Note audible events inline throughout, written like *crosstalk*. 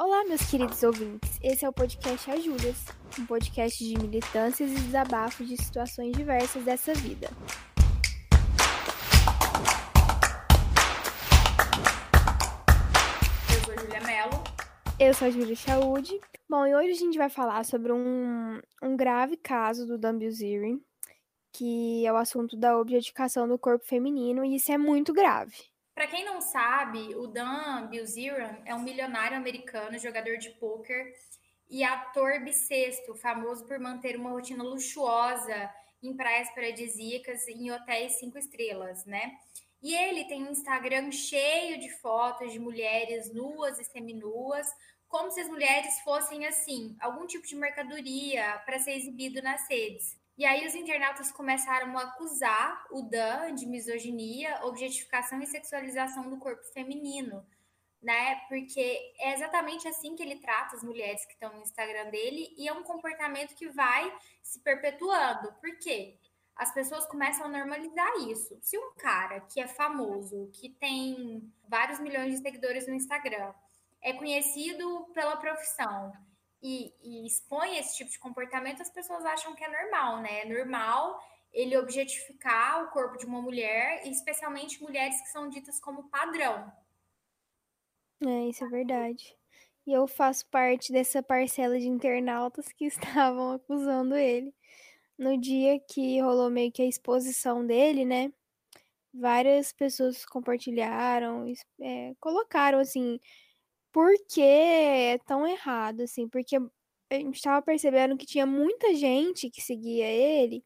Olá, meus queridos ouvintes. Esse é o podcast A Júlias, um podcast de militâncias e desabafos de situações diversas dessa vida. Eu sou a Júlia Mello. Eu sou a Júlia Chaude. Bom, e hoje a gente vai falar sobre um, um grave caso do Bilzerian, que é o assunto da objetificação do corpo feminino, e isso é muito grave. Para quem não sabe, o Dan Bilzerian é um milionário americano, jogador de pôquer e ator bissexto, famoso por manter uma rotina luxuosa em praias paradisíacas e em hotéis cinco estrelas, né? E ele tem um Instagram cheio de fotos de mulheres nuas e seminuas, como se as mulheres fossem assim, algum tipo de mercadoria para ser exibido nas redes. E aí os internautas começaram a acusar o Dan de misoginia, objetificação e sexualização do corpo feminino, né? Porque é exatamente assim que ele trata as mulheres que estão no Instagram dele e é um comportamento que vai se perpetuando. Por quê? As pessoas começam a normalizar isso. Se um cara que é famoso, que tem vários milhões de seguidores no Instagram, é conhecido pela profissão, e, e expõe esse tipo de comportamento, as pessoas acham que é normal, né? É normal ele objetificar o corpo de uma mulher, especialmente mulheres que são ditas como padrão. É, isso é verdade. E eu faço parte dessa parcela de internautas que *laughs* estavam acusando ele. No dia que rolou meio que a exposição dele, né? Várias pessoas compartilharam, é, colocaram assim por que é tão errado, assim? Porque a gente estava percebendo que tinha muita gente que seguia ele,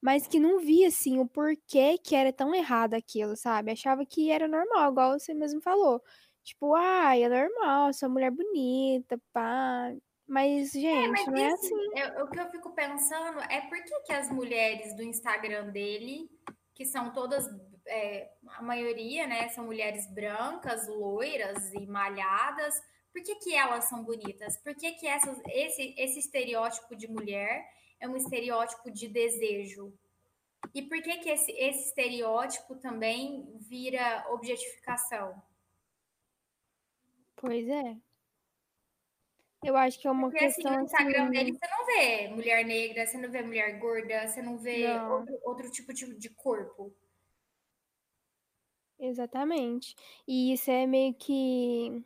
mas que não via, assim, o porquê que era tão errado aquilo, sabe? Achava que era normal, igual você mesmo falou. Tipo, ai, é normal, sou mulher bonita, pá. Mas, é, gente, é, mas não é assim. Eu, o que eu fico pensando é por que, que as mulheres do Instagram dele, que são todas é, a maioria, né, são mulheres brancas, loiras e malhadas. Por que, que elas são bonitas? Por que, que essas, esse, esse estereótipo de mulher é um estereótipo de desejo? E por que, que esse, esse estereótipo também vira objetificação? Pois é. Eu acho que é uma Porque, questão. Assim, no Instagram assim... dele você não vê mulher negra, você não vê mulher gorda, você não vê não. Outro, outro tipo de, de corpo. Exatamente. E isso é meio que.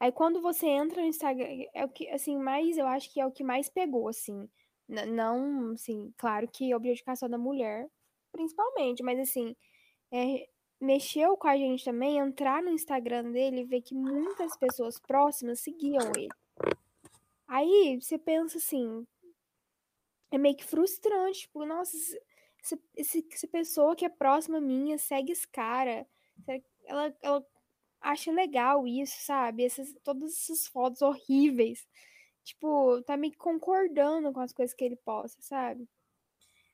Aí quando você entra no Instagram, é o que, assim, mais, eu acho que é o que mais pegou, assim. N não, assim, claro que a objetificação da mulher, principalmente, mas assim, é, mexeu com a gente também, entrar no Instagram dele e ver que muitas pessoas próximas seguiam ele. Aí você pensa assim, é meio que frustrante, tipo, nossa, essa, essa pessoa que é próxima minha segue esse cara ela, ela acha legal isso, sabe? Essas, todas essas fotos horríveis. Tipo, tá meio concordando com as coisas que ele posta, sabe?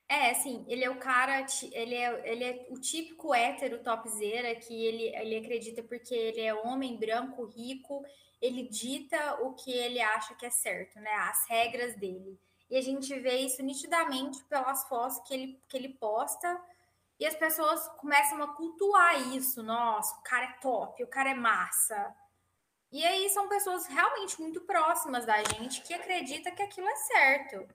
É, assim, ele é o cara, ele é, ele é o típico hétero topzera que ele, ele acredita porque ele é homem branco, rico, ele dita o que ele acha que é certo, né? As regras dele. E a gente vê isso nitidamente pelas fotos que ele, que ele posta e as pessoas começam a cultuar isso. Nossa, o cara é top, o cara é massa. E aí são pessoas realmente muito próximas da gente que acredita que aquilo é certo.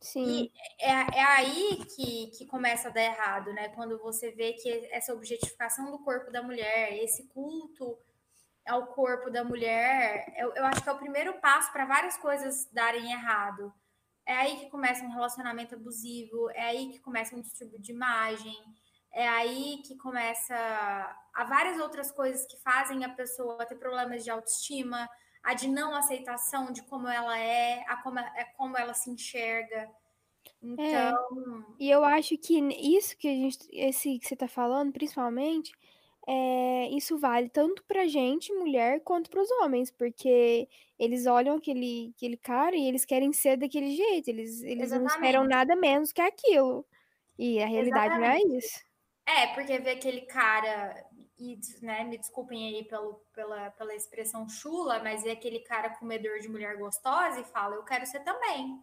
Sim. E é, é aí que, que começa a dar errado, né? Quando você vê que essa objetificação do corpo da mulher, esse culto ao corpo da mulher, eu, eu acho que é o primeiro passo para várias coisas darem errado. É aí que começa um relacionamento abusivo, é aí que começa um distúrbio de imagem, é aí que começa há várias outras coisas que fazem a pessoa ter problemas de autoestima, a de não aceitação de como ela é, a como, é como ela se enxerga. É, então. É, e eu acho que isso que a gente, esse que você está falando, principalmente, é, isso vale tanto pra gente, mulher, quanto para os homens, porque eles olham aquele, aquele cara e eles querem ser daquele jeito, eles, eles não esperam nada menos que aquilo. E a realidade Exatamente. não é isso. É, porque ver aquele cara, e né, me desculpem aí pelo, pela, pela expressão chula, mas é aquele cara comedor de mulher gostosa e fala, eu quero ser também.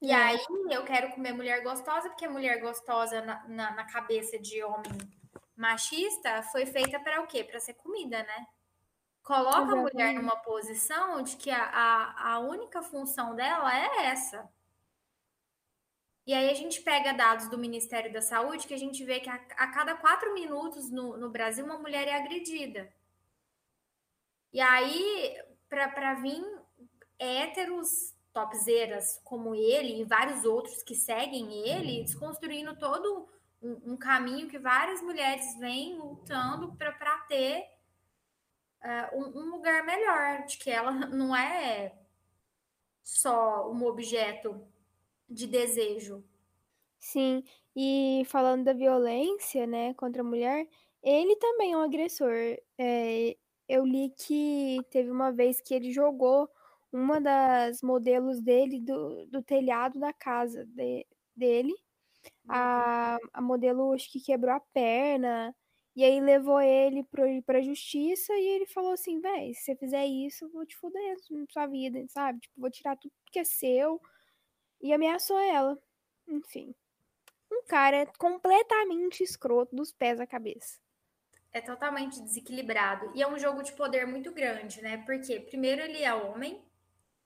E é. aí eu quero comer mulher gostosa, porque mulher gostosa na, na, na cabeça de homem machista foi feita para o quê? Para ser comida, né? coloca Exatamente. a mulher numa posição de que a, a, a única função dela é essa. E aí a gente pega dados do Ministério da Saúde que a gente vê que a, a cada quatro minutos no, no Brasil uma mulher é agredida. E aí, para vir héteros topzeiras como ele e vários outros que seguem ele, desconstruindo todo um, caminho que várias mulheres vêm lutando para ter uh, um, um lugar melhor, de que ela *laughs* não é só um objeto de desejo. Sim, e falando da violência, né, contra a mulher, ele também é um agressor. É, eu li que teve uma vez que ele jogou uma das modelos dele do, do telhado da casa de, dele. A, a modelo acho que quebrou a perna, e aí levou ele pro, pra justiça e ele falou assim, véi, se você fizer isso, eu vou te fuder na sua vida, sabe? Tipo, vou tirar tudo que é seu. E ameaçou ela. Enfim. Um cara completamente escroto dos pés à cabeça. É totalmente desequilibrado. E é um jogo de poder muito grande, né? Porque, primeiro, ele é homem.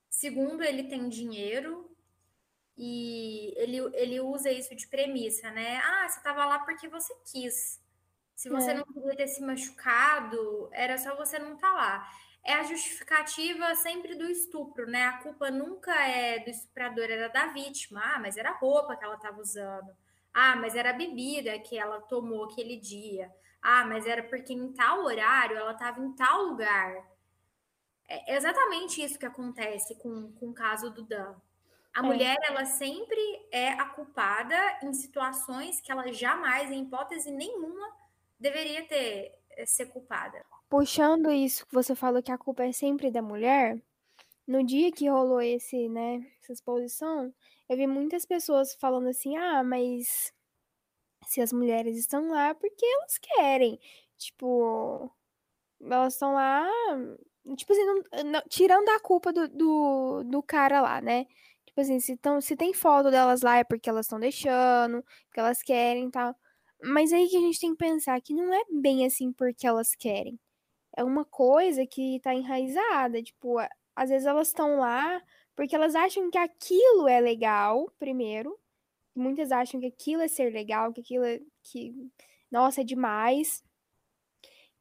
Segundo, ele tem dinheiro. E ele, ele usa isso de premissa, né? Ah, você tava lá porque você quis. Se você é. não queria ter se machucado, era só você não estar tá lá é a justificativa sempre do estupro, né? A culpa nunca é do estuprador, era da vítima. Ah, mas era a roupa que ela estava usando. Ah, mas era a bebida que ela tomou aquele dia. Ah, mas era porque em tal horário ela estava em tal lugar. É exatamente isso que acontece com, com o caso do Dan. A é. mulher, ela sempre é a culpada em situações que ela jamais, em hipótese nenhuma, deveria ter eh, ser culpada puxando isso que você falou que a culpa é sempre da mulher, no dia que rolou esse, né, essa exposição, eu vi muitas pessoas falando assim: "Ah, mas se as mulheres estão lá porque elas querem". Tipo, elas estão lá, tipo assim, não, não, tirando a culpa do, do, do cara lá, né? Tipo assim, se, tão, se tem foto delas lá é porque elas estão deixando, porque elas querem e tal. Mas aí que a gente tem que pensar que não é bem assim porque elas querem é uma coisa que tá enraizada. Tipo, às vezes elas estão lá porque elas acham que aquilo é legal, primeiro. Muitas acham que aquilo é ser legal, que aquilo é. que, nossa, é demais.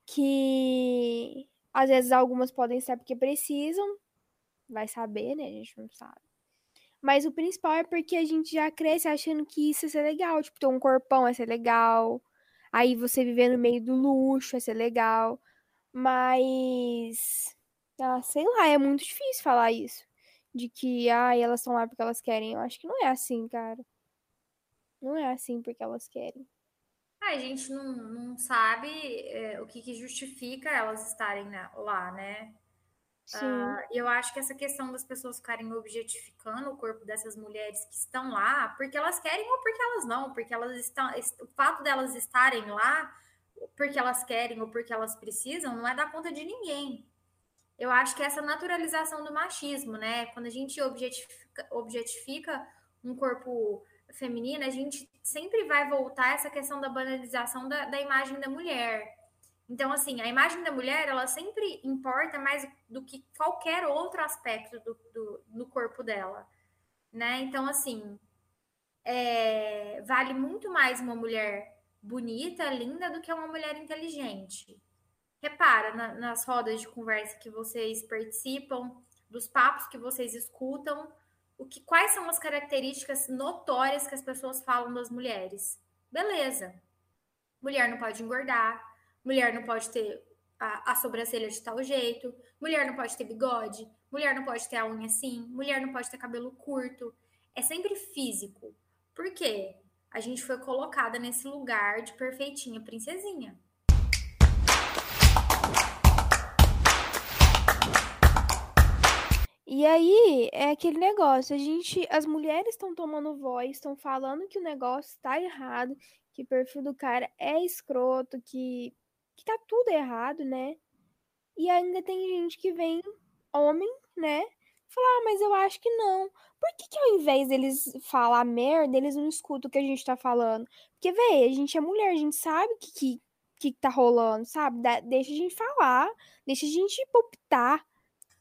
Que às vezes algumas podem ser porque precisam. Vai saber, né? A gente não sabe. Mas o principal é porque a gente já cresce achando que isso é ser legal. Tipo, ter um corpão é ser legal. Aí você viver no meio do luxo é ser legal. Mas. Ah, sei lá, é muito difícil falar isso. De que, ah, elas estão lá porque elas querem. Eu acho que não é assim, cara. Não é assim porque elas querem. a gente não, não sabe é, o que, que, justifica elas estarem lá, né? Sim. Uh, eu acho que essa questão das pessoas ficarem objetificando o corpo dessas mulheres que estão lá, porque elas querem ou porque elas não, porque elas estão. O fato delas estarem lá porque elas querem ou porque elas precisam, não é dar conta de ninguém. Eu acho que essa naturalização do machismo, né? Quando a gente objetifica, objetifica um corpo feminino, a gente sempre vai voltar a essa questão da banalização da, da imagem da mulher. Então, assim, a imagem da mulher, ela sempre importa mais do que qualquer outro aspecto do, do, do corpo dela, né? Então, assim, é, vale muito mais uma mulher bonita, linda, do que uma mulher inteligente. Repara na, nas rodas de conversa que vocês participam, dos papos que vocês escutam, o que, quais são as características notórias que as pessoas falam das mulheres. Beleza. Mulher não pode engordar, mulher não pode ter a, a sobrancelha de tal jeito, mulher não pode ter bigode, mulher não pode ter a unha assim, mulher não pode ter cabelo curto. É sempre físico. Por quê? a gente foi colocada nesse lugar de perfeitinha princesinha. E aí é aquele negócio, a gente, as mulheres estão tomando voz, estão falando que o negócio está errado, que o perfil do cara é escroto, que que tá tudo errado, né? E ainda tem gente que vem homem, né, Falar, ah, mas eu acho que não. Por que, que ao invés deles falar merda, eles não escutam o que a gente tá falando? Porque, véi, a gente é mulher, a gente sabe que, que, que, tá rolando, sabe? Da, deixa a gente falar, deixa a gente palpitar.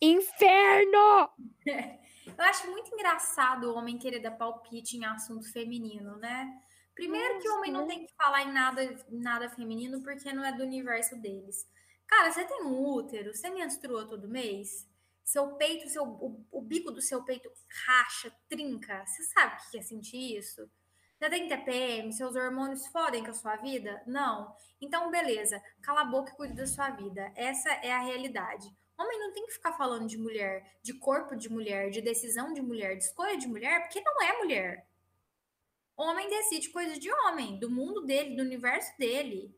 Inferno! *laughs* Eu acho muito engraçado o homem querer dar palpite em assunto feminino, né? Primeiro Nossa, que o homem não tem que falar em nada, nada feminino porque não é do universo deles. Cara, você tem um útero, você menstrua todo mês? Seu peito, seu, o, o bico do seu peito racha, trinca. Você sabe o que é sentir isso? Você tem TPM, seus hormônios fodem com a sua vida? Não. Então, beleza. Cala a boca e cuide da sua vida. Essa é a realidade. Homem não tem que ficar falando de mulher, de corpo de mulher, de decisão de mulher, de escolha de mulher, porque não é mulher. Homem decide coisas de homem, do mundo dele, do universo dele.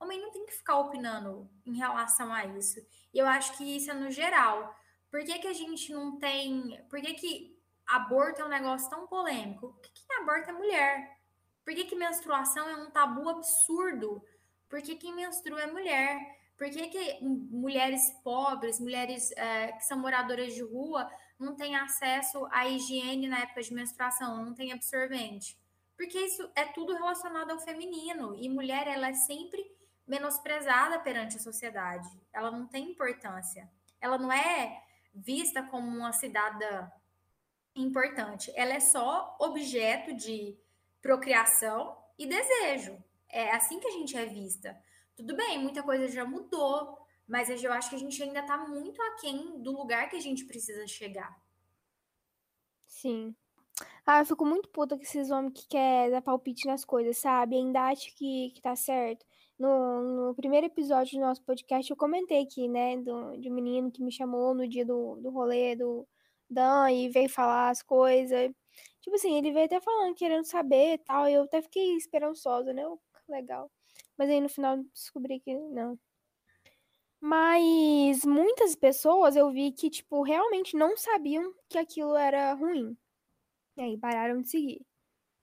Homem não tem que ficar opinando em relação a isso. E eu acho que isso é no geral. Por que, que a gente não tem. Por que, que aborto é um negócio tão polêmico. Por que quem aborta é mulher? Por que, que menstruação é um tabu absurdo? Por que quem menstrua é mulher? Por que, que mulheres pobres, mulheres é, que são moradoras de rua, não têm acesso à higiene na época de menstruação, não tem absorvente? Porque isso é tudo relacionado ao feminino. E mulher, ela é sempre menosprezada perante a sociedade. Ela não tem importância. Ela não é vista como uma cidadã importante. Ela é só objeto de procriação e desejo. É assim que a gente é vista. Tudo bem, muita coisa já mudou, mas eu acho que a gente ainda está muito aquém do lugar que a gente precisa chegar. Sim. Ah, eu fico muito puta com esses homens que querem dar palpite nas coisas, sabe? Ainda acho que, que tá certo. No, no primeiro episódio do nosso podcast, eu comentei aqui, né, do, de um menino que me chamou no dia do, do rolê do, Dan e veio falar as coisas. Tipo assim, ele veio até falando, querendo saber e tal. E eu até fiquei esperançosa, né? Legal. Mas aí no final descobri que não. Mas muitas pessoas eu vi que, tipo, realmente não sabiam que aquilo era ruim. E aí pararam de seguir.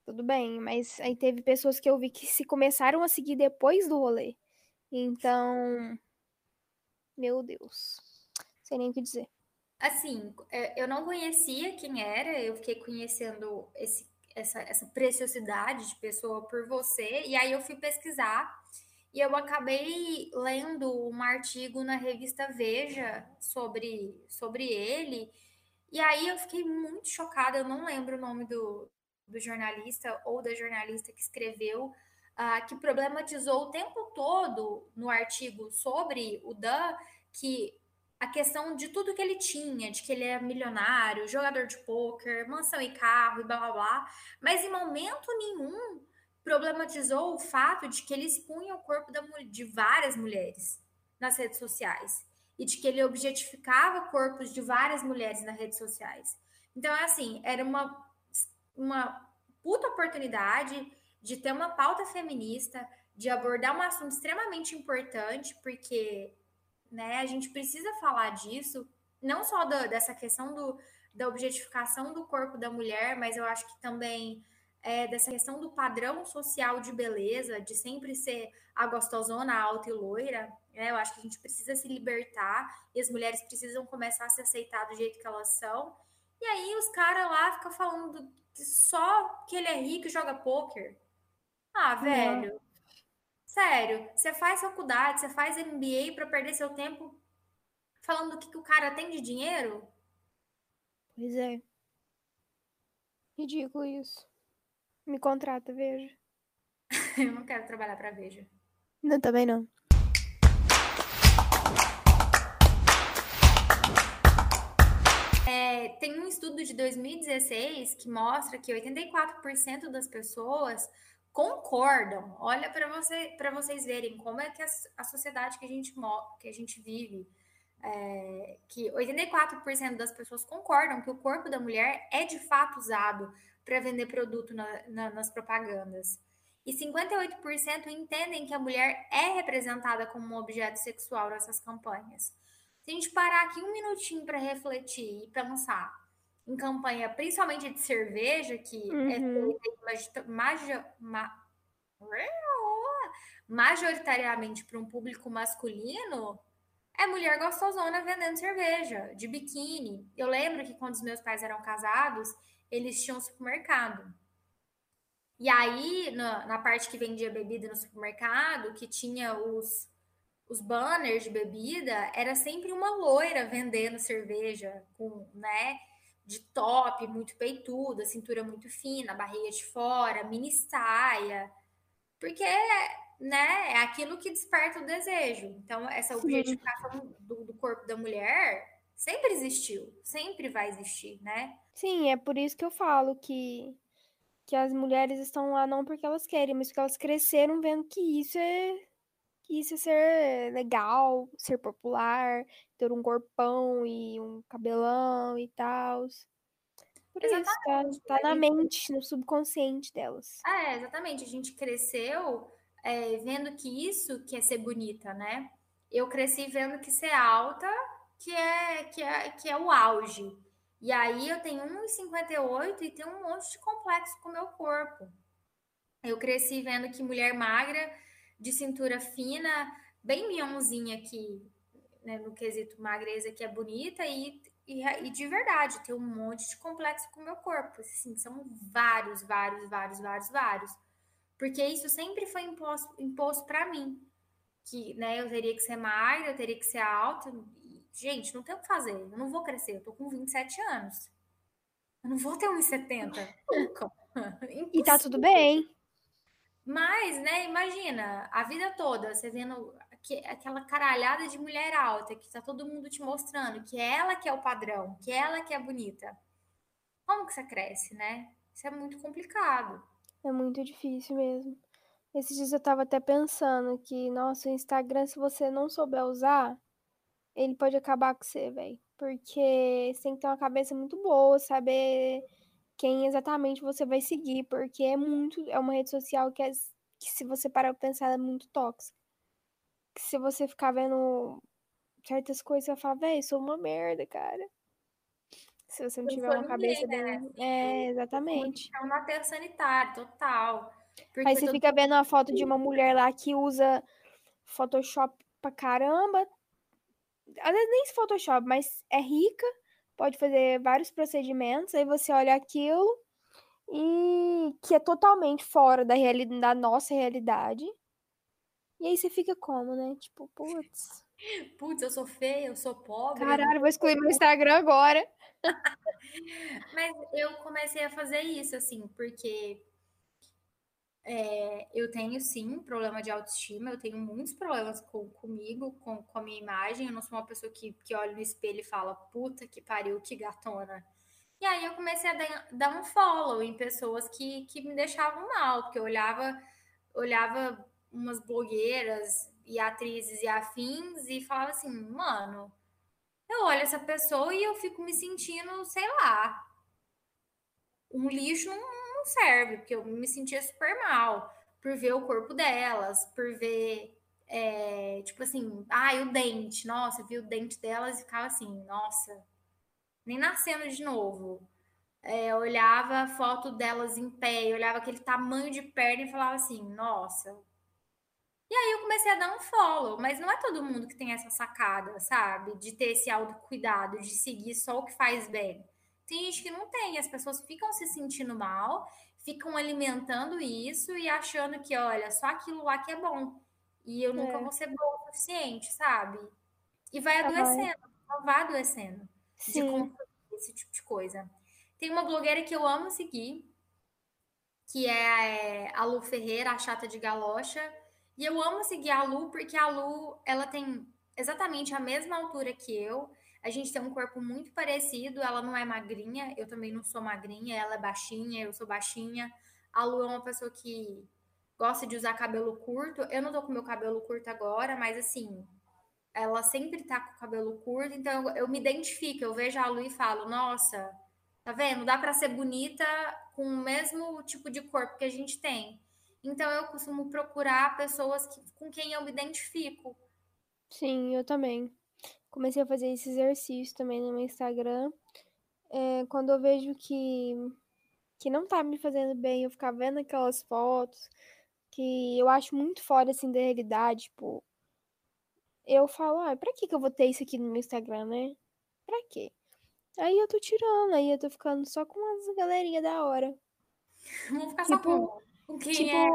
Tudo bem, mas aí teve pessoas que eu vi que se começaram a seguir depois do rolê. Então. Meu Deus. Sem nem o que dizer. Assim, é, eu não conhecia quem era, eu fiquei conhecendo esse, essa, essa preciosidade de pessoa por você, e aí eu fui pesquisar e eu acabei lendo um artigo na revista Veja sobre, sobre ele, e aí eu fiquei muito chocada, eu não lembro o nome do, do jornalista ou da jornalista que escreveu, uh, que problematizou o tempo todo no artigo sobre o Dan, que a questão de tudo que ele tinha, de que ele é milionário, jogador de pôquer, mansão e carro e blá blá blá, mas em momento nenhum problematizou o fato de que ele expunha o corpo da, de várias mulheres nas redes sociais e de que ele objetificava corpos de várias mulheres nas redes sociais. Então, é assim, era uma, uma puta oportunidade de ter uma pauta feminista, de abordar um assunto extremamente importante, porque né? A gente precisa falar disso, não só dessa questão do, da objetificação do corpo da mulher, mas eu acho que também é, dessa questão do padrão social de beleza, de sempre ser a gostosona, alta e loira. Né? Eu acho que a gente precisa se libertar e as mulheres precisam começar a se aceitar do jeito que elas são. E aí os caras lá ficam falando que só que ele é rico e joga pôquer. Ah, velho. Sério, você faz faculdade, você faz MBA para perder seu tempo falando o que, que o cara tem de dinheiro? Pois é. Ridículo isso. Me contrata, veja. *laughs* Eu não quero trabalhar para Veja. Não, também não. É, tem um estudo de 2016 que mostra que 84% das pessoas concordam. Olha para você, para vocês verem como é que a, a, sociedade que a gente que a gente vive, é, que 84% das pessoas concordam que o corpo da mulher é de fato usado para vender produto na, na, nas propagandas. E 58% entendem que a mulher é representada como um objeto sexual nessas campanhas. Se a gente parar aqui um minutinho para refletir e pensar em campanha, principalmente de cerveja, que é uhum. é majoritariamente para um público masculino, é mulher gostosona vendendo cerveja, de biquíni. Eu lembro que quando os meus pais eram casados, eles tinham um supermercado. E aí, na, na parte que vendia bebida no supermercado, que tinha os, os banners de bebida, era sempre uma loira vendendo cerveja com, né, de top, muito peituda, cintura muito fina, barriga de fora, mini saia. Porque, né, é aquilo que desperta o desejo. Então, essa objetificação do, do corpo da mulher sempre existiu, sempre vai existir, né? Sim, é por isso que eu falo que, que as mulheres estão lá não porque elas querem, mas porque elas cresceram vendo que isso é que isso é ser legal, ser popular, ter um corpão e um cabelão e tal. Por exatamente. isso, tá, tá na mente, no subconsciente delas. É, exatamente. A gente cresceu é, vendo que isso que é ser bonita, né? Eu cresci vendo que ser alta que é, que é, que é o auge. E aí eu tenho 1,58 e tenho um monte de complexo com o meu corpo. Eu cresci vendo que mulher magra, de cintura fina, bem mionzinha aqui, né, no quesito magreza, que é bonita, e, e, e, de verdade, tem um monte de complexo com o meu corpo. Assim, são vários, vários, vários, vários, vários. Porque isso sempre foi imposto, imposto para mim. Que né, eu teria que ser magra, eu teria que ser alta, Gente, não tem o que fazer. Eu não vou crescer. Eu tô com 27 anos. Eu não vou ter 1,70 nunca. *laughs* e tá tudo bem. Mas, né, imagina, a vida toda você vendo aquela caralhada de mulher alta que tá todo mundo te mostrando que ela que é o padrão, que ela que é bonita. Como que você cresce, né? Isso é muito complicado. É muito difícil mesmo. Esses dias eu tava até pensando que, nossa, o Instagram, se você não souber usar, ele pode acabar com você, velho. Porque você tem que ter uma cabeça muito boa, saber quem exatamente você vai seguir, porque é muito, é uma rede social que, é, que se você parar pra pensar, é muito tóxica. Que se você ficar vendo certas coisas, você vai falar, velho, sou uma merda, cara. Se você não tiver uma cabeça bem. Né? É, exatamente. É um aterro sanitário, total. Aí você fica vendo uma foto de uma mulher lá que usa Photoshop pra caramba, às vezes nem Photoshop, mas é rica, pode fazer vários procedimentos, aí você olha aquilo e que é totalmente fora da, realidade, da nossa realidade. E aí você fica como, né? Tipo, putz. *laughs* Putz, eu sou feia, eu sou pobre. Caralho, vou excluir meu Instagram agora. *laughs* Mas eu comecei a fazer isso, assim, porque é, eu tenho sim problema de autoestima, eu tenho muitos problemas com, comigo, com, com a minha imagem. Eu não sou uma pessoa que, que olha no espelho e fala, puta que pariu, que gatona. E aí eu comecei a dar, um follow em pessoas que, que me deixavam mal, porque eu olhava, olhava umas blogueiras e atrizes e afins e falava assim, mano, eu olho essa pessoa e eu fico me sentindo, sei lá, um lixo não serve, porque eu me sentia super mal por ver o corpo delas, por ver, é, tipo assim, ai, o dente, nossa, eu vi o dente delas e ficava assim, nossa, nem nascendo de novo. É, olhava a foto delas em pé, olhava aquele tamanho de perna e falava assim, nossa. E aí eu comecei a dar um follow, mas não é todo mundo que tem essa sacada, sabe? De ter esse autocuidado, de seguir só o que faz bem. Tem gente que não tem, as pessoas ficam se sentindo mal, ficam alimentando isso e achando que, olha, só aquilo lá que é bom. E eu nunca é. vou ser bom o suficiente, sabe? E vai adoecendo, ah, vai adoecendo Sim. de consumir esse tipo de coisa. Tem uma blogueira que eu amo seguir, que é a Lu Ferreira, a chata de galocha. E eu amo seguir a Lu porque a Lu, ela tem exatamente a mesma altura que eu. A gente tem um corpo muito parecido, ela não é magrinha, eu também não sou magrinha, ela é baixinha, eu sou baixinha. A Lu é uma pessoa que gosta de usar cabelo curto. Eu não tô com meu cabelo curto agora, mas assim, ela sempre tá com o cabelo curto, então eu, eu me identifico, eu vejo a Lu e falo, nossa, tá vendo? Dá para ser bonita com o mesmo tipo de corpo que a gente tem. Então eu costumo procurar pessoas que, com quem eu me identifico. Sim, eu também comecei a fazer esse exercício também no meu Instagram. É, quando eu vejo que, que não tá me fazendo bem, eu ficar vendo aquelas fotos que eu acho muito fora assim da realidade, tipo, eu falo, ah, pra que, que eu vou ter isso aqui no meu Instagram, né? Pra quê? Aí eu tô tirando, aí eu tô ficando só com umas galerinhas da hora. *laughs* Vou ficar tipo, só com. Quem Tipo é?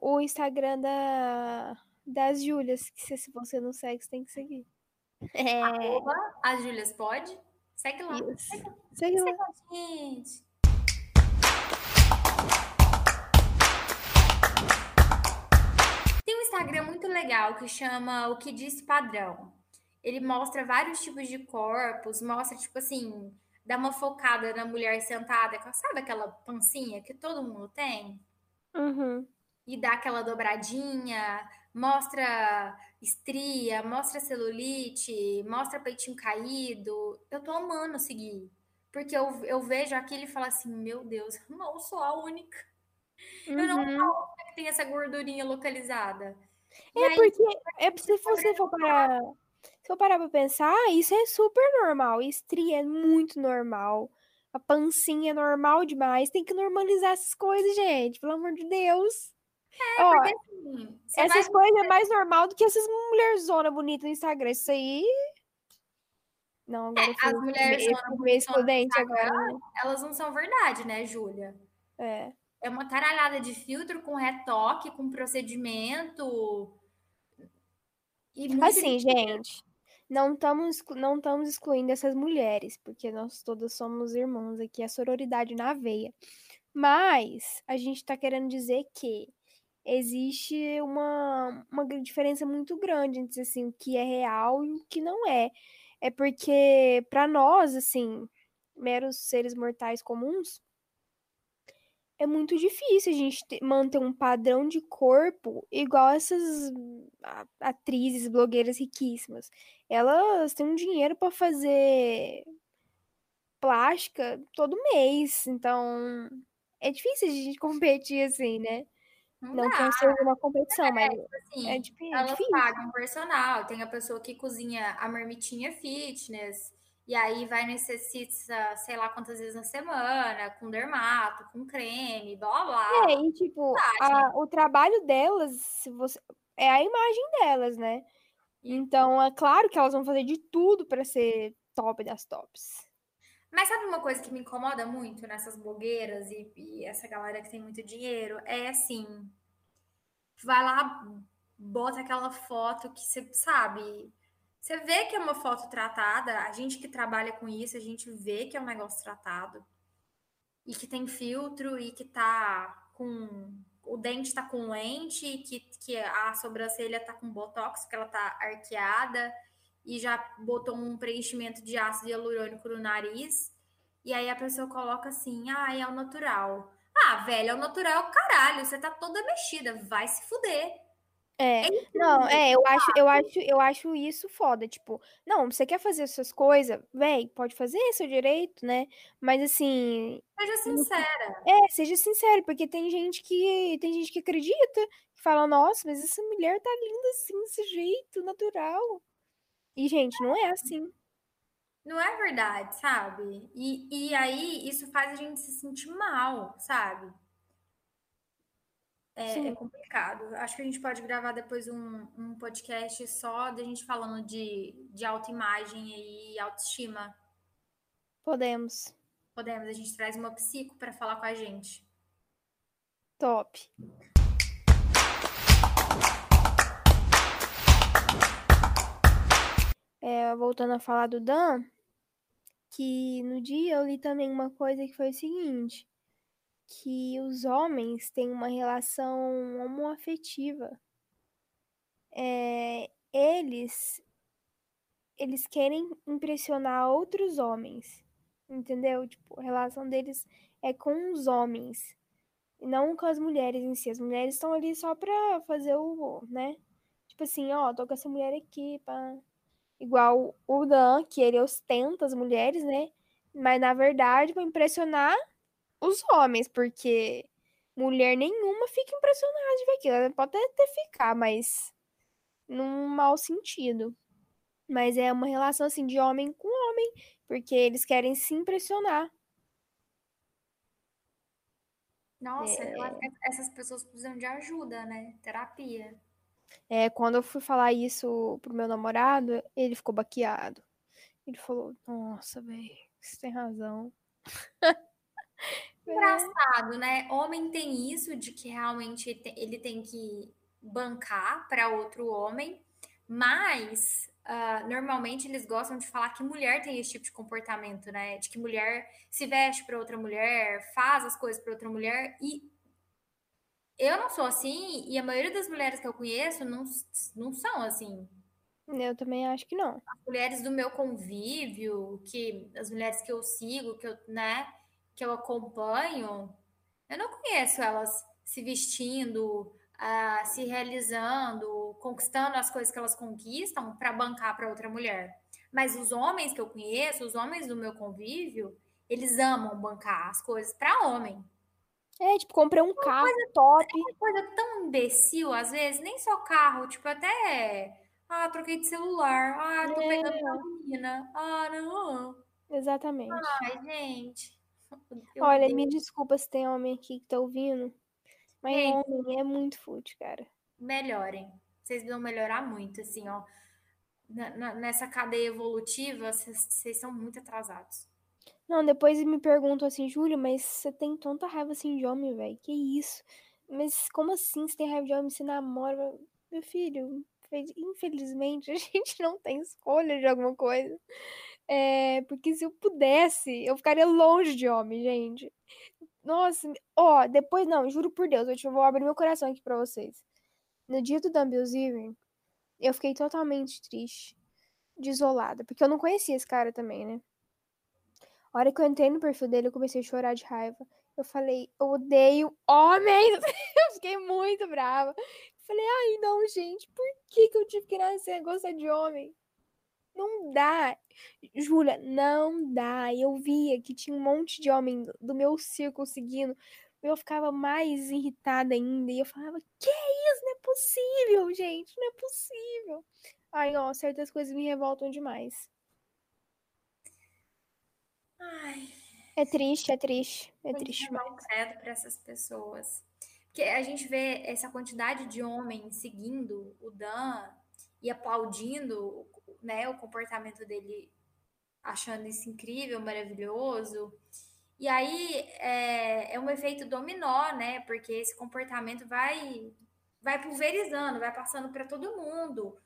o Instagram da, das Júlias, que se, se você não segue, você tem que seguir. É, Arroba, a Júlias pode? Segue lá. Segue, Segue lá. segue a gente. Tem um Instagram muito legal que chama O Que Diz Padrão. Ele mostra vários tipos de corpos, mostra, tipo assim, dá uma focada na mulher sentada, sabe aquela pancinha que todo mundo tem? Uhum. e dá aquela dobradinha, mostra estria, mostra celulite, mostra peitinho caído. Eu tô amando seguir. Porque eu, eu vejo aquilo e falo assim, meu Deus, não sou a única não Uhum. que tem essa gordurinha localizada. É aí, porque é, se você for parar, se for parar pra pensar, isso é super normal. Estria é muito normal. A pancinha é normal demais. Tem que normalizar essas coisas, gente. Pelo amor de Deus. Ó, porque assim, essas coisas é mais normal do que essas mulherzona bonita no Instagram. Isso aí. Não, agora eu fui, as mulheres meio excludente agora, né? elas não são verdade, né, Júlia? É. É uma caralhada de filtro com retoque, com procedimento. E Assim, gente, não estamos não estamos excluindo essas mulheres, porque nós todas somos irmãs aqui, a sororidade na veia. Mas a gente tá querendo dizer que existe uma, uma diferença muito grande entre assim, o que é real e o que não é. É porque para nós, assim, meros seres mortais comuns, é muito difícil a gente ter- manter um padrão de corpo igual essas a- atrizes, blogueiras riquíssimas. Elas têm um dinheiro para fazer plástica todo mês, então é difícil a gente *laughs* competir assim, né? Não Não dá. que não seja uma competição, mas assim, é, é elas difícil. pagam personal, tem a pessoa que cozinha a marmitinha fitness, e aí vai necessita, sei lá quantas vezes na semana, com dermato, com creme, blá blá. É, e tipo, a- o trabalho delas, se você, é a imagem delas, né? Então, é claro que elas vão fazer de tudo para ser top das tops. Mas sabe uma coisa que me incomoda muito nessas blogueiras e, e essa galera que tem muito dinheiro? É assim, vai lá, bota aquela foto que você sabe. Você vê que é uma foto tratada, a gente que trabalha com isso, a gente vê que é um negócio tratado. E que tem filtro e que tá com. O dente tá com lente, que, que a sobrancelha tá com botox, porque ela tá arqueada, e já botou um preenchimento de ácido hialurônico no nariz. E aí a pessoa coloca assim: ah, é o natural. Ah, velho, é o natural, caralho, você tá toda mexida, vai se fuder. É, não, é, eu acho, eu acho, eu acho isso foda, tipo, não, você quer fazer essas coisas, véi, pode fazer, é seu direito, né? Mas assim, Seja sincera. é, seja sincero, porque tem gente que, tem gente que acredita, que fala, nossa, mas essa mulher tá linda assim, desse jeito, natural. E, gente, não é assim. Não é verdade, sabe? E, e aí isso faz a gente se sentir mal, sabe? É, é complicado. Acho que a gente pode gravar depois um, um podcast só da gente falando de, de autoimagem e autoestima. podemos. Podemos, a gente traz uma psico para falar com a gente. Top. É, voltando a falar do Dan, que no dia eu li também uma coisa que foi o seguinte, que os homens têm uma relação homoafetiva. É, eles eles querem impressionar outros homens, entendeu? Tipo, a relação deles é com os homens, e não com as mulheres em si. As mulheres estão ali só pra fazer o, né? Tipo assim, ó, tô com essa mulher aqui, pá. Igual o Dan, que ele ostenta as mulheres, né? Mas na verdade, pra impressionar os homens, porque mulher nenhuma fica impressionada de ver aquilo. Ela pode até ficar, mas num mau sentido. Mas é uma relação assim de homem com homem, porque eles querem se impressionar. Nossa, É. essas pessoas precisam de ajuda, né? Terapia. É, quando eu fui falar isso pro meu namorado, ele ficou baqueado. Ele falou: Nossa, velho, você tem razão. *laughs* Engraçado, né? Homem tem isso de que realmente ele tem que bancar para outro homem, mas uh, normalmente eles gostam de falar que mulher tem esse tipo de comportamento, né? De que mulher se veste para outra mulher, faz as coisas para outra mulher e eu não sou assim e a maioria das mulheres que eu conheço não, não são assim. Eu também acho que não. As mulheres do meu convívio, que as mulheres que eu sigo, que eu, né, que eu acompanho, eu não conheço elas se vestindo, uh, se realizando, conquistando as coisas que elas conquistam para bancar para outra mulher. Mas os homens que eu conheço, os homens do meu convívio, eles amam bancar as coisas para homem. É, tipo, comprei um carro coisa, top. É uma coisa tão imbecil, às vezes, nem só carro, tipo, até. Ah, troquei de celular. Ah, tô é. pegando uma menina. Ah, não. Exatamente. Ai, gente. *laughs* Olha, me desculpa se tem homem aqui que tá ouvindo. Mas gente, homem é muito fute, cara. Melhorem. Vocês vão melhorar muito, assim, ó. nessa cadeia evolutiva, vocês são muito atrasados. Não, depois me perguntam assim, Júlio, mas você tem tanta raiva assim de homem, velho? Que isso? Mas como assim você tem raiva de homem? Você namora? Meu filho, infelizmente *laughs* a gente não tem escolha de alguma coisa. É, porque se eu pudesse, eu ficaria longe de homem, gente. Nossa, ó, depois, não, juro por Deus, eu vou abrir meu coração aqui pra vocês. No dia do Dumbledore, eu fiquei totalmente triste, desolada, porque eu não conhecia esse cara também, né? A hora que eu entrei no perfil dele, eu comecei a chorar de raiva. Eu falei, eu odeio homens. *laughs* eu fiquei muito brava. falei, ai, não, gente, por que, que eu tive que nascer a gostar de homem? Não dá. Júlia, não dá. Eu via que tinha um monte de homem do meu círculo seguindo. Eu ficava mais irritada ainda. E eu falava, que isso? Não é possível, gente. Não é possível. Ai, ó, certas coisas me revoltam demais. Ai. É triste, é triste. É triste. Não credo para essas pessoas. Porque a gente vê essa quantidade de homens seguindo o Dan e aplaudindo né, o comportamento dele, achando isso incrível, maravilhoso. E aí é, é um efeito dominó, né? Porque esse comportamento vai vai pulverizando, vai passando para todo mundo.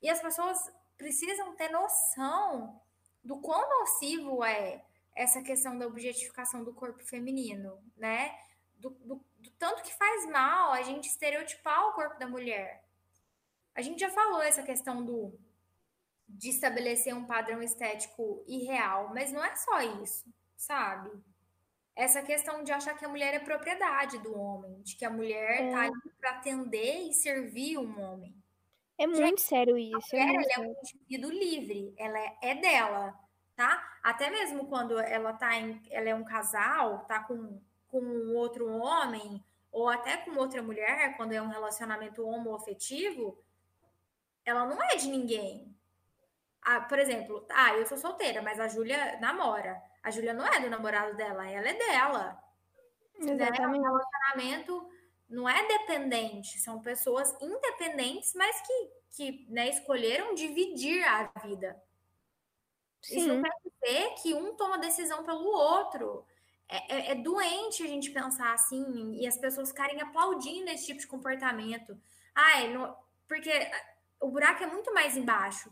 E as pessoas precisam ter noção do quão nocivo é essa questão da objetificação do corpo feminino, né? Do, do, do, tanto que faz mal a gente estereotipar o corpo da mulher. A gente já falou essa questão do de estabelecer um padrão estético irreal, mas não é só isso, sabe? Essa questão de achar que a mulher é propriedade do homem, de que a mulher é. tá ali para atender e servir um homem. É muito sério isso. A mulher, é, ela é um indivíduo livre, ela é, é dela tá? Até mesmo quando ela tá em, ela é um casal, tá com, com outro homem, ou até com outra mulher, quando é um relacionamento homoafetivo, ela não é de ninguém. Ah, por exemplo, ah, eu sou solteira, mas a Júlia namora. A Júlia não é do namorado dela, ela é dela. Exatamente. Né? O relacionamento não é dependente, são pessoas independentes, mas que, que né, escolheram dividir a vida. Sim. Isso não quer dizer que um toma decisão pelo outro. É, é, é, doente a gente pensar assim e as pessoas ficarem aplaudindo esse tipo de comportamento. Ah, é porque o buraco é muito mais embaixo,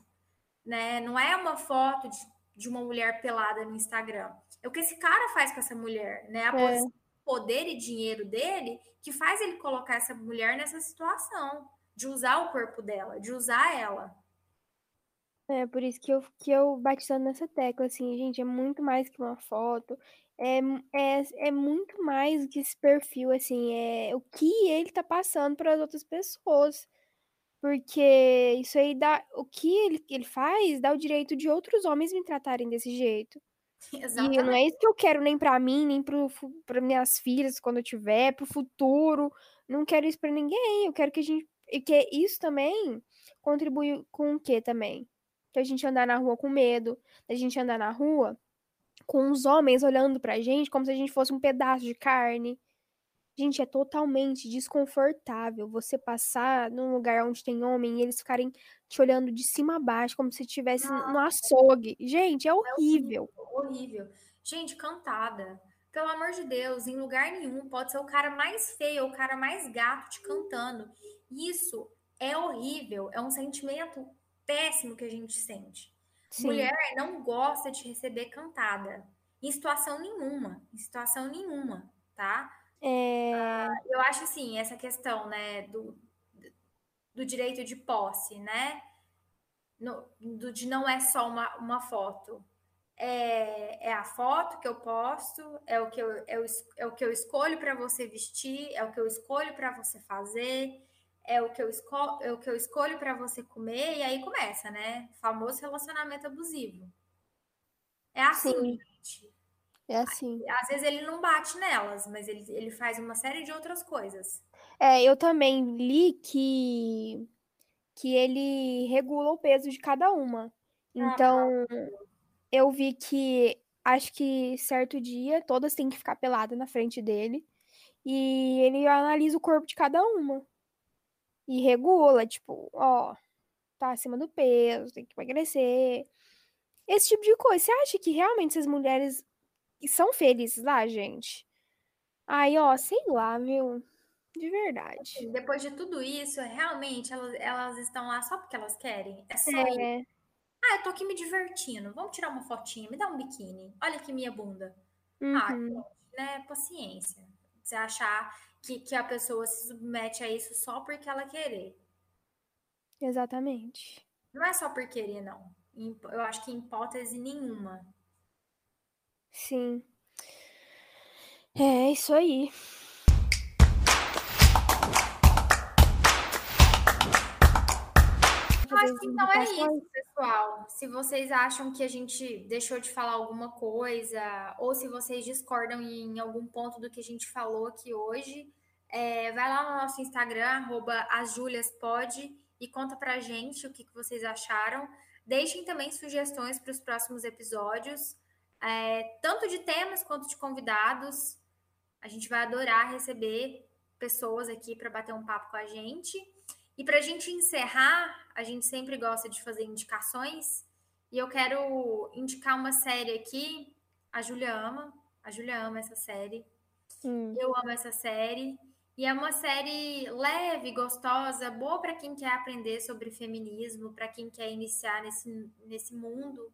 né? Não é uma foto de, de uma mulher pelada no Instagram. É o que esse cara faz com essa mulher, né? A é. poder e dinheiro dele que faz ele colocar essa mulher nessa situação de usar o corpo dela, de usar ela. É, por isso que eu, que eu bati tanto nessa tecla, assim, gente, é muito mais que uma foto, é, é, é muito mais do que esse perfil, assim, é o que ele tá passando para as outras pessoas. Porque isso aí dá. O que ele, ele faz dá o direito de outros homens me tratarem desse jeito. Exatamente. *laughs* E não é isso que eu quero nem para mim, nem para minhas filhas quando eu tiver, pro futuro. Não quero isso para ninguém. Eu quero que a gente. E que isso também contribui com o quê também? Que a gente andar na rua com medo, da gente andar na rua com os homens olhando pra gente como se a gente fosse um pedaço de carne. Gente, é totalmente desconfortável você passar num lugar onde tem homem e eles ficarem te olhando de cima a baixo, como se estivesse no açougue. Gente, é horrível. É horrível, horrível. Gente, cantada. Pelo amor de Deus, em lugar nenhum pode ser o cara mais feio, o cara mais gato te cantando. Isso é horrível, é um sentimento péssimo que a gente sente. Sim. Mulher não gosta de receber cantada. Em situação nenhuma. Em situação nenhuma, tá? É... Uh, eu acho assim, essa questão, né, do, do direito de posse, né? No, do, de não é só uma, uma foto. É, é a foto que eu posto, é o que eu, é o, é o que eu escolho para você vestir, é o que eu escolho para você fazer, é o que eu, esco é o que eu escolho para você comer, e aí começa, né? O famoso relacionamento abusivo. É assim, Sim. gente. É assim. Às vezes ele não bate nelas, mas ele, ele faz uma série de outras coisas. É, eu também li que, que ele regula o peso de cada uma. Ah, então, ah, eu vi que acho que certo dia todas têm que ficar peladas na frente dele. E ele analisa o corpo de cada uma e regula, tipo, ó, tá acima do peso, tem que emagrecer. Esse tipo de coisa. Você acha que realmente essas mulheres são felizes lá, gente? Aí, ó, sei lá, viu? De verdade. Depois de tudo isso, realmente elas, elas estão lá só porque elas querem? É só é. Isso. Ah, eu tô aqui me divertindo. Vamos tirar uma fotinha, me dá um biquíni. Olha aqui minha bunda. Ah, uhum. Ah, né? Paciência. Você achar que, que a pessoa se submete a isso só porque ela querer. Exatamente. Não é só por querer, não. Eu acho que em hipótese nenhuma. Sim. É isso aí. Acho que então é isso, pessoal. Se vocês acham que a gente deixou de falar alguma coisa, ou se vocês discordam em algum ponto do que a gente falou aqui hoje, é, vai lá no nosso Instagram, arroba asjuliaspod, e conta pra gente o que, que vocês acharam. Deixem também sugestões para os próximos episódios, é, tanto de temas quanto de convidados. A gente vai adorar receber pessoas aqui para bater um papo com a gente. E para a gente encerrar, a gente sempre gosta de fazer indicações. E eu quero indicar uma série aqui. A Júlia ama. A Júlia ama essa série. Hum. Eu amo essa série. E é uma série leve, gostosa, boa para quem quer aprender sobre feminismo, para quem quer iniciar nesse, nesse mundo.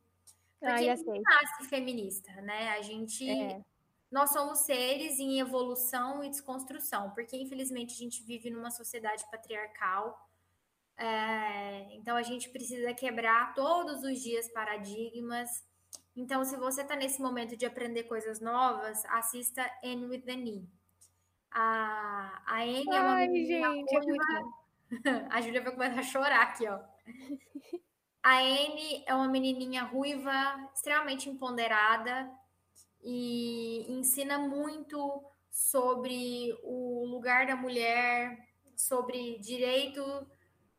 Porque ah, gente nasce feminista, né? A gente. É. Nós somos seres em evolução e desconstrução, porque infelizmente a gente vive numa sociedade patriarcal. É, então a gente precisa quebrar todos os dias paradigmas. Então, se você está nesse momento de aprender coisas novas, assista Anne with the Knee. A, a Anne é uma Ai, gente, é muito *laughs* A Júlia vai começar a chorar aqui, ó. *laughs* A Anne é uma menininha ruiva, extremamente empoderada e ensina muito sobre o lugar da mulher, sobre direito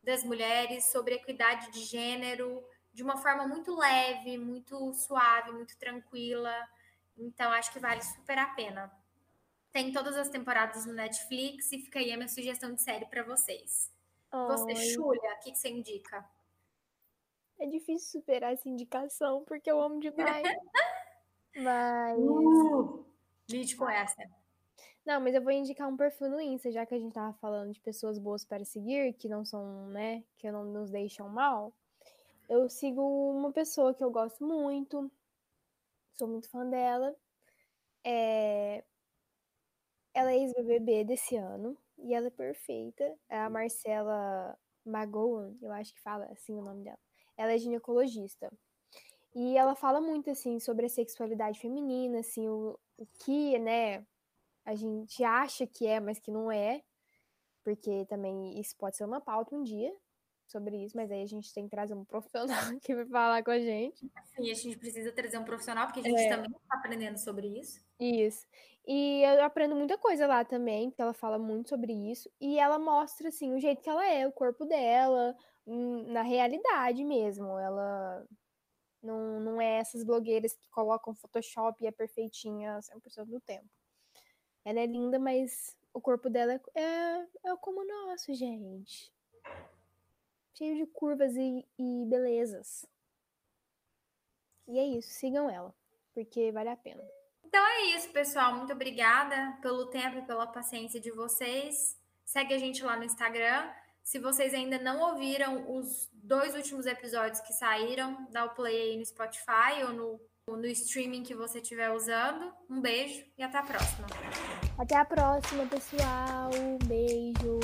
das mulheres, sobre equidade de gênero, de uma forma muito leve, muito suave, muito tranquila. Então, acho que vale super a pena. Tem todas as temporadas no Netflix e fica aí a minha sugestão de série para vocês. Oi. Você, Julia, o que, que você indica? É difícil superar essa indicação, porque eu amo demais. *laughs* mas. Uh, lide com essa. Não, mas eu vou indicar um perfil no Insta, já que a gente tava falando de pessoas boas para seguir, que não são, né, que não nos deixam mal. Eu sigo uma pessoa que eu gosto muito, sou muito fã dela. É, ela é ex-BBB desse ano e ela é perfeita. É a Marcela Magoan, eu acho que fala assim o nome dela. Ela é ginecologista. E ela fala muito assim sobre a sexualidade feminina, assim, o, o que, né, a gente acha que é, mas que não é, porque também isso pode ser uma pauta um dia, sobre isso, mas aí a gente tem que trazer um profissional *laughs* aqui para falar com a gente. Sim, a gente precisa trazer um profissional, porque a gente é. também está aprendendo sobre isso. Isso. E eu aprendo muita coisa lá também, porque ela fala muito sobre isso. E ela mostra, assim, o jeito que ela é, o corpo dela, hum, na realidade mesmo. Ela não, não é essas blogueiras que colocam Photoshop e é perfeitinha 100% do tempo. Ela é linda, mas o corpo dela é, é, é como o nosso, gente cheio de curvas e, e belezas. E é isso, sigam ela, porque vale a pena. Então é isso, pessoal. Muito obrigada pelo tempo e pela paciência de vocês. Segue a gente lá no Instagram. Se vocês ainda não ouviram os dois últimos episódios que saíram, dá o play aí no Spotify ou no, no streaming que você estiver usando. Um beijo e até a próxima. Até a próxima, pessoal. Beijo.